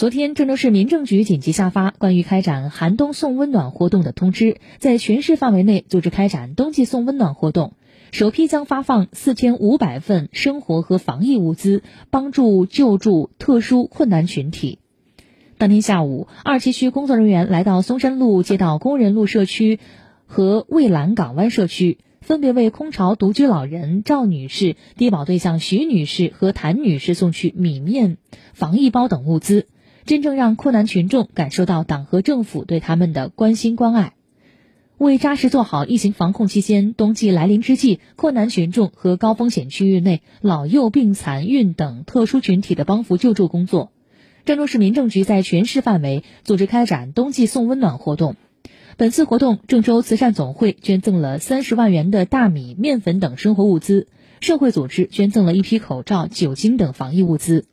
昨天，郑州市民政局紧急下发关于开展寒冬送温暖活动的通知，在全市范围内组织开展冬季送温暖活动，首批将发放四千五百份生活和防疫物资，帮助救助特殊困难群体。当天下午，二七区工作人员来到松山路街道工人路社区和蔚蓝港湾社区，分别为空巢独居老人赵女士、低保对象徐女士和谭女士送去米面、防疫包等物资。真正让困难群众感受到党和政府对他们的关心关爱，为扎实做好疫情防控期间冬季来临之际困难群众和高风险区域内老幼病残孕等特殊群体的帮扶救助工作，郑州市民政局在全市范围组织开展冬季送温暖活动。本次活动，郑州慈善总会捐赠了三十万元的大米、面粉等生活物资，社会组织捐赠了一批口罩、酒精等防疫物资。